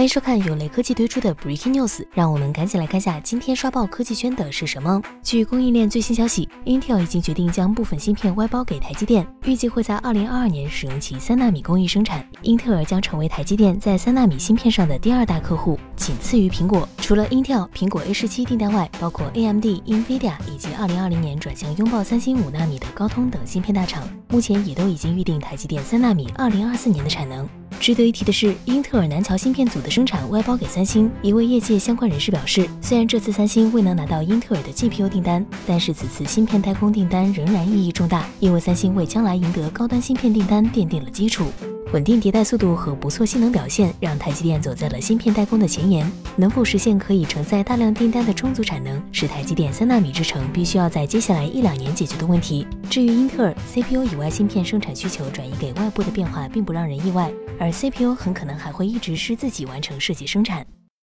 欢迎收看有雷科技推出的 Breaking News，让我们赶紧来看下今天刷爆科技圈的是什么。据供应链最新消息，Intel 已经决定将部分芯片外包给台积电，预计会在2022年使用其三纳米工艺生产。英特尔将成为台积电在三纳米芯片上的第二大客户，仅次于苹果。除了 Intel、苹果 A 十七订单外，包括 AMD、Nvidia 以及2020年转向拥抱三星五纳米的高通等芯片大厂，目前也都已经预定台积电三纳米2024年的产能。值得一提的是，英特尔南桥芯片组的生产外包给三星。一位业界相关人士表示，虽然这次三星未能拿到英特尔的 GPU 订单，但是此次芯片代工订单仍然意义重大，因为三星为将来赢得高端芯片订单奠定了基础。稳定迭代速度和不错性能表现，让台积电走在了芯片代工的前沿。能否实现可以承载大量订单的充足产能，是台积电三纳米制程必须要在接下来一两年解决的问题。至于英特尔 CPU 以外芯片生产需求转移给外部的变化，并不让人意外。而 CPU 很可能还会一直是自己完成设计生产。